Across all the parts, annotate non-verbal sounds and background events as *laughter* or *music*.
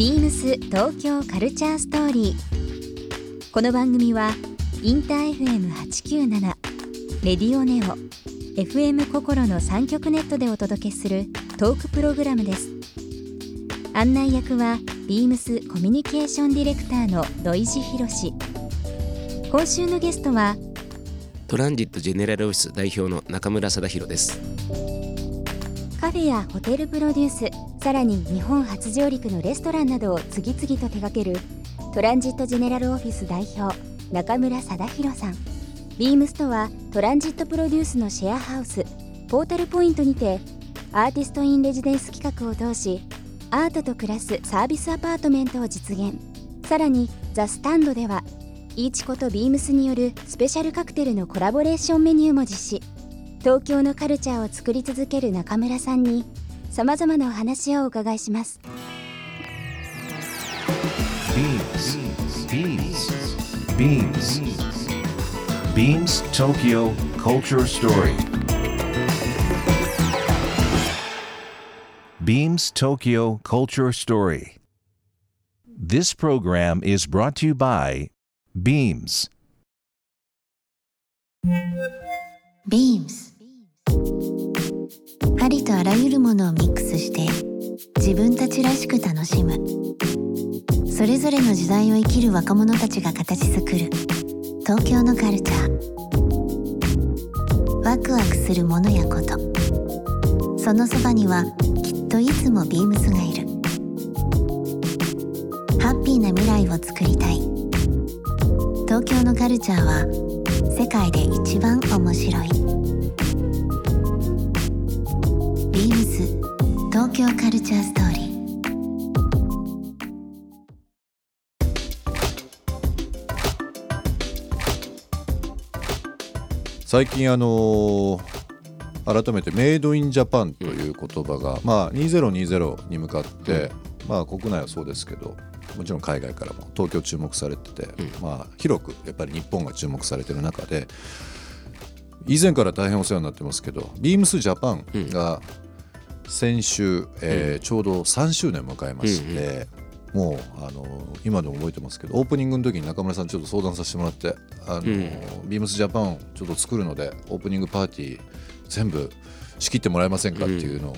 ビームス東京カルチャーストーリー。この番組はインター FM897 レディオネオ FM 心の三極ネットでお届けするトークプログラムです。案内役はビームスコミュニケーションディレクターの土井博志。今週のゲストはトランジットジェネラルオフィス代表の中村貞弘ですカフェやホテルプロデュースさらに日本初上陸のレストランなどを次々と手掛けるトランジットジェネラルオフィス代表中村貞弘さん。ビームスとはトランジットプロデュースのシェアハウスポータルポイントにてアーティストインレジデンス企画を通しアートと暮らすサービスアパートメントを実現。さらにザ・スタンドではイーチコとビームスによるスペシャルカクテルのコラボレーションメニューも実施。東京のカルチャーを作り続ける中村さんにさまざまなお話をお伺いします Beams. Beams. Beams Tokyo Culture Story. Beams Tokyo Culture Story. This program is brought to you by Beams. Beams とあらゆるものをミックスして自分たちらしく楽しむ。それぞれの時代を生きる若者たちが形作る。東京のカルチャー。ワクワクするものやこと。そのそばにはきっといつもビームスがいる。ハッピーな未来を作りたい。東京のカルチャーは世界で一番面白い。東京カルチャーストーリー最近あのー改めてメイドインジャパンという言葉が、まあ2020に向かって、まあ国内はそうですけどもちろん海外からも東京注目されてて、まあ広くやっぱり日本が注目されてる中で以前から大変お世話になってますけどビームスジャパンが先週、えーちょうど3周年迎えまして、もうあの今でも覚えてますけどオープニングの時に中村さんちょっと相談させてもらってあの、ビームスジャパンをちょっと作るのでオープニングパーティー全部仕切ってもらえませんかっていうのを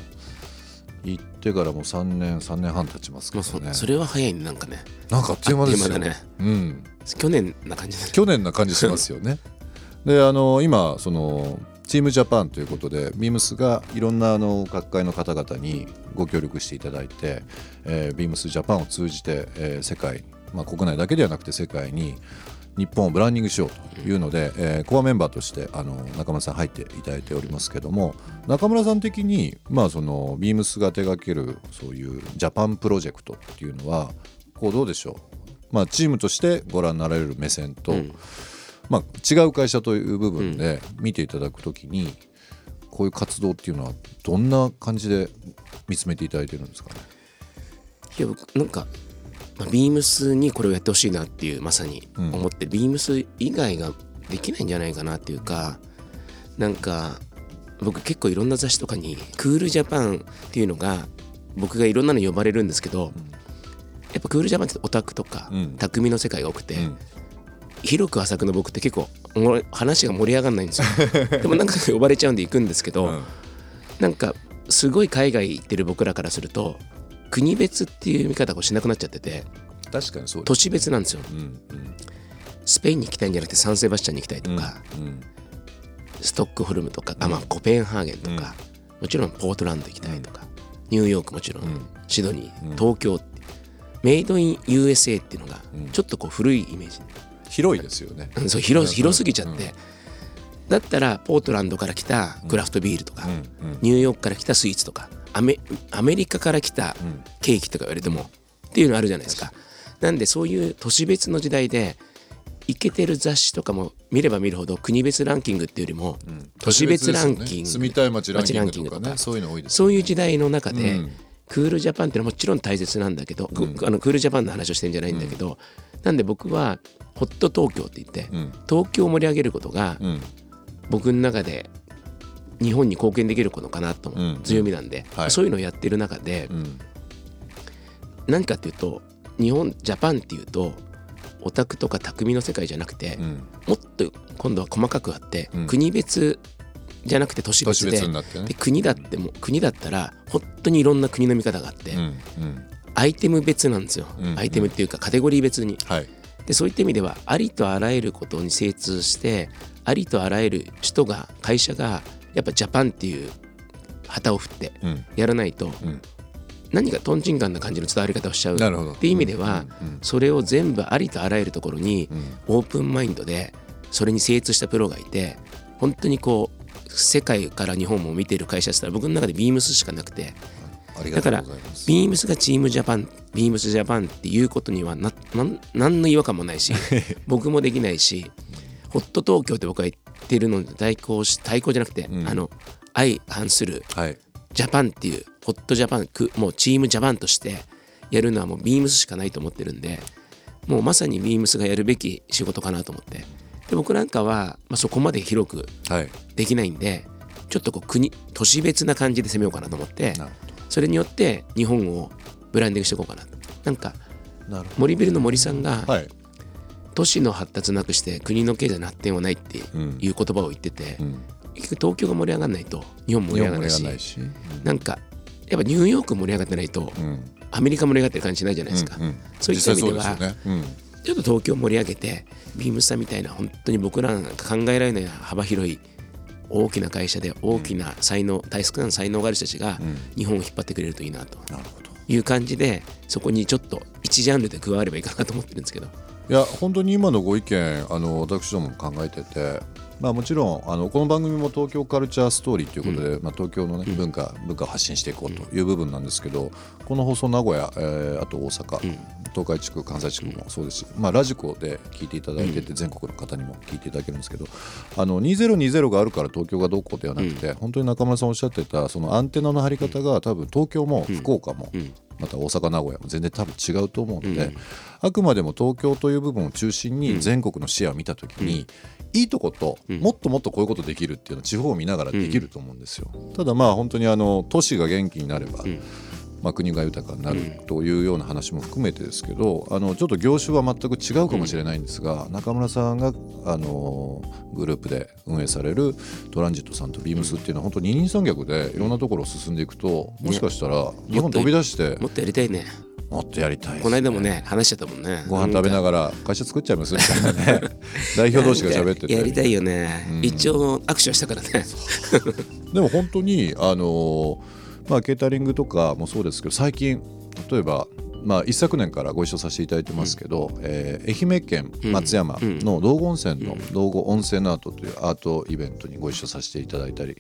言ってからもう3年3年半経ちますけどね。それは早いねなんかね。なんかあっという間ですよ。ね。うん、去年な感じ去年な感じしますよね。*laughs* であの今そのチームジャパンということでビームスがいろんなあの各界の方々にご協力していただいて、えービームスジャパンを通じて、えー世界、まあ、国内だけではなくて世界に日本をブランディングしようというので、えーコアメンバーとしてあの中村さん入っていただいておりますけども中村さん的に、まあ、そのビームスが手掛けるそういうジャパンプロジェクトっていうのはこうどうでしょう、まあ、チームとしてご覧になられる目線と、まあ、違う会社という部分で見ていただくときに、こういう活動っていうのはどんな感じで見つめていただいてるんですかね？いや僕なんか、まあ、ビームスにこれをやってほしいなっていうまさに思って、ビームス以外ができないんじゃないかなっていうかなんか僕結構いろんな雑誌とかにクールジャパンっていうのが僕がいろんなの呼ばれるんですけど、やっぱクールジャパンってオタクとか、うん。匠の世界が多くて、ん広く浅くの僕って結構お話が盛り上がらないんですよ。*laughs* でもなんか呼ばれちゃうんで行くんですけど、うん。なんかすごい海外行ってる僕らからすると国別っていう見方をしなくなっちゃってて確かにそうです。都市別なんですよ。うんうん。スペインに行きたいんじゃなくてサンセバスチャンに行きたいとか、うんストックホルムとか、あまあ、コペンハーゲンとか、もちろんポートランド行きたいとか、ニューヨークもちろん、シドニー、東京メイドイン USA っていうのがちょっとこう古いイメージ、広いですよね。うんそう広広すぎちゃって、だったらポートランドから来たクラフトビールとか、ニューヨークから来たスイーツとかアメリカから来たケーキとか言われても、っていうのあるじゃないですか。なんでそういう都市別の時代でイケてる雑誌とかも見れば見るほど国別ランキングっていうよりも都市別ランキング、住みたい街ランキングとかそういうの多いですそういう時代の中で、うんクールジャパンっていうのはもちろん大切なんだけど、くあのクールジャパンの話をしてるんじゃないんだけど、なんで僕はホット東京って言って、ん。東京を盛り上げることが、うん。僕の中で日本に貢献できることかなと思う、うん。強みなんで、はい。そういうのをやってる中で、うん。何かっていうと日本ジャパンっていうとオタクとか匠の世界じゃなくて、うん。もっと今度は細かくあって、うん。国別じゃなくて都市別でね。で国だっても国だったら本当にいろんな国の見方があって、うんうん。アイテム別なんですよ、うんアイテムっていうかカテゴリー別に。はい。でそういった意味ではありとあらゆることに精通してありとあらゆる人が会社がやっぱジャパンっていう旗を振ってうん。やらないと、ん。何かとんちんかんな感じの伝わり方をしちゃうなるほど。っていう意味では、うんうん。それを全部ありとあらゆるところにうん。オープンマインドでそれに精通したプロがいて本当にこう世界から日本も見ている会社って言ったら僕の中でビームスしかなくて。だからビームスがチームジャパンビームスジャパンっていうことにはな何の違和感もないし *laughs* 僕もできないしホット東京って僕は言ってるのに対抗し対抗じゃなくて、うん。あの相反するはい。ジャパンっていうホットジャパンくもうチームジャパンとしてやるのはもうビームスしかないと思ってるんでもうまさにビームスがやるべき仕事かなと思ってで僕なんかは、まあ、そこまで広くはい。できないんでちょっとこう国都市別な感じで攻めようかなと思ってそれによって日本をブランディングしていこうかなと。なんか森ビルの森さんがどはい。都市の発達なくして国の経済の発展はないっていううん。言葉を言っててうん。結局東京が盛り上がらないと日本も盛り上がらないしないし。なんかやっぱニューヨーク盛り上がってないとうん。アメリカ盛り上がってる感じしないじゃないですか、うんうんそういった意味では実際そうですよねちょっと東京盛り上げてビームスさんみたいな本当に僕らなんか考えられない幅広い大きな会社で大きな才能、大少ない才能がある人たちがうん。日本を引っ張ってくれるといいなと。なるほど。いう感じでそこにちょっと一ジャンルで加わればいいかなと思ってるんですけど。いや本当に今のご意見あの私どもも考えてて、まあ、もちろんあのこの番組も東京カルチャーストーリーということで、まあ、東京の、ね文化文化を発信していこうという部分なんですけど、この放送名古屋、えーあと大阪、東海地区関西地区もそうですし、まあ、ラジコで聞いていただいてて、全国の方にも聞いていただけるんですけどあの2020があるから東京がどうこうではなくて、本当に中村さんおっしゃってたそのアンテナの張り方が多分東京も福岡も、んまた大阪名古屋も全然多分違うと思うので、あくまでも東京という部分を中心に全国の視野を見た時に、いいとこと、もっともっとこういうことできるっていうのは地方を見ながらできると思うんですよ。ただまあ本当にあの都市が元気になれば、まあ、国が豊かになるというような話も含めてですけど、あのちょっと業種は全く違うかもしれないんですが、中村さんがあのグループで運営されるトランジットさんとビームスっていうのは本当二人三脚でいろんなところを進んでいくともしかしたら日本飛び出してもっとやりたいね。もっとやりたいですこの間もね話しちゃったもんね。ご飯食べながら会社作っちゃいますみたいなね。*laughs* 代表同士が喋っててやりたいよね、一応握手はしたからね。でも本当にあのまあケータリングとかもそうですけど最近例えばまあ、一昨年からご一緒させていただいてますけど、えー愛媛県松山の道後温泉の道後温泉アートというアートイベントにご一緒させていただいたり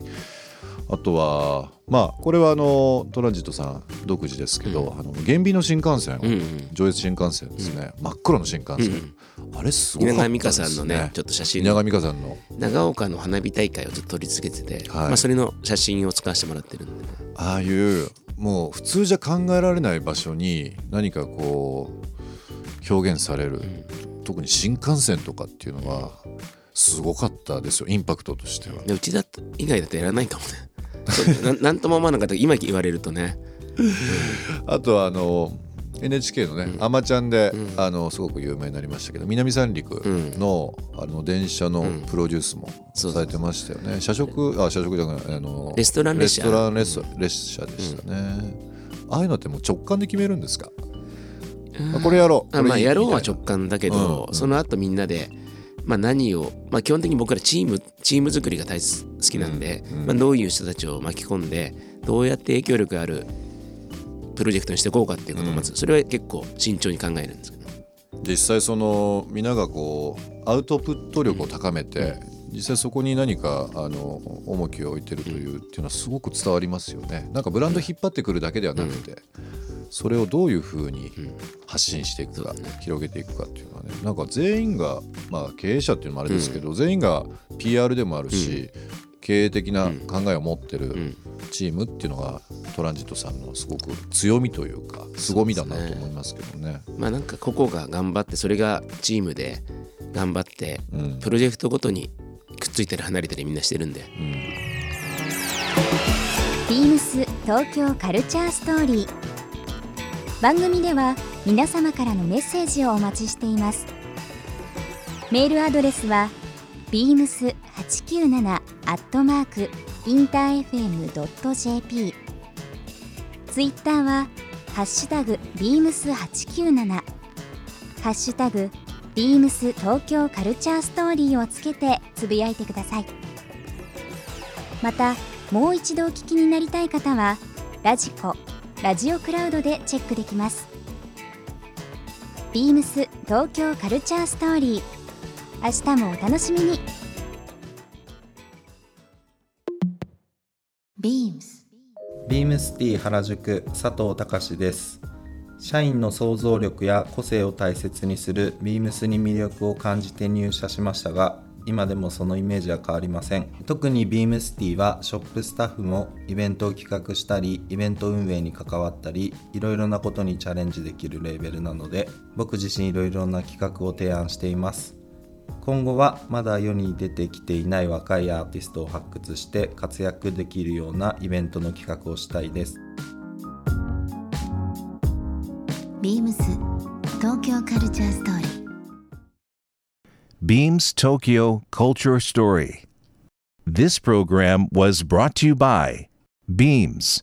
あとはまあこれはあのトランジットさん独自ですけど、あの原美の新幹線、うんうん。上越新幹線ですね、真っ黒の新幹線、あれすごか稲ったですね。川美香さんのねちょっと写真稲川美香さんの。長岡の花火大会をちょっと取り付けてて、はい。まあ、それの写真を使わせてもらってるんで、ああいうもう普通じゃ考えられない場所に何かこう表現される、特に新幹線とかっていうのはすごかったですよ。インパクトとしては。でうちだ以外だとやらないかもね。*laughs* な *laughs* なんとも思わなかった。今言われるとね。*laughs* あとはあの NHK のね「あまちゃんで」あのすごく有名になりましたけど南三陸の,、あの電車のプロデュースもされてましたよね。社食あ社食じゃないあのレストラン列車。レストラン列列車でしたね。ああいうのってもう直感で決めるんですか、あこれやろう。あまあやろうは直感だけど、その後みんなで、まあ、何を、まあ、基本的に僕らチームチーム作りが大好きなんで、まあ、どういう人たちを巻き込んでどうやって影響力あるプロジェクトにしていこうかっていうことをまず、それは結構慎重に考えるんですけど。実際その皆がこうアウトプット力を高めて、実際そこに何かあの重きを置いてるというっていうのはすごく伝わりますよね。なんかブランド引っ張ってくるだけではなくて、それをどういうふうに発信していくか、広げていくかっていうのはねなんか全員が、まあ、経営者っていうのもあれですけど、全員が PR でもあるし、経営的な考えを持ってるチームっていうのがトランジットさんのすごく強みというか凄みだなと思いますけどね。まあなんか個々が頑張ってそれがチームで頑張ってうん。プロジェクトごとにくっついたり離れたりみんなしてるんで。ビームス東京カルチャーストーリー。番組では皆様からのメッセージをお待ちしています。メールアドレスは beams897 アットマークインター FM.jp ツイッターはハッシュタグ beams897 ハッシュタグビームス東京カルチャーストーリーをつけてつぶやいてください。またもう一度お聞きになりたい方はラジコラジオクラウドでチェックできます。ビームス東京カルチャーストーリー。明日もお楽しみに。ビームスビームスティ原宿佐藤隆です。社員の想像力や個性を大切にするビームスに魅力を感じて入社しましたが今でもそのイメージは変わりません。特にビームスティはショップスタッフもイベントを企画したりイベント運営に関わったりいろいろなことにチャレンジできるレーベルなので僕自身いろいろな企画を提案しています今後はまだ世に出てきていない若いアーティストを発掘して活躍できるようなイベントの企画をしたいですビームス東京カルチャーストーリー Beams Tokyo Culture Story. This program was brought to you by Beams.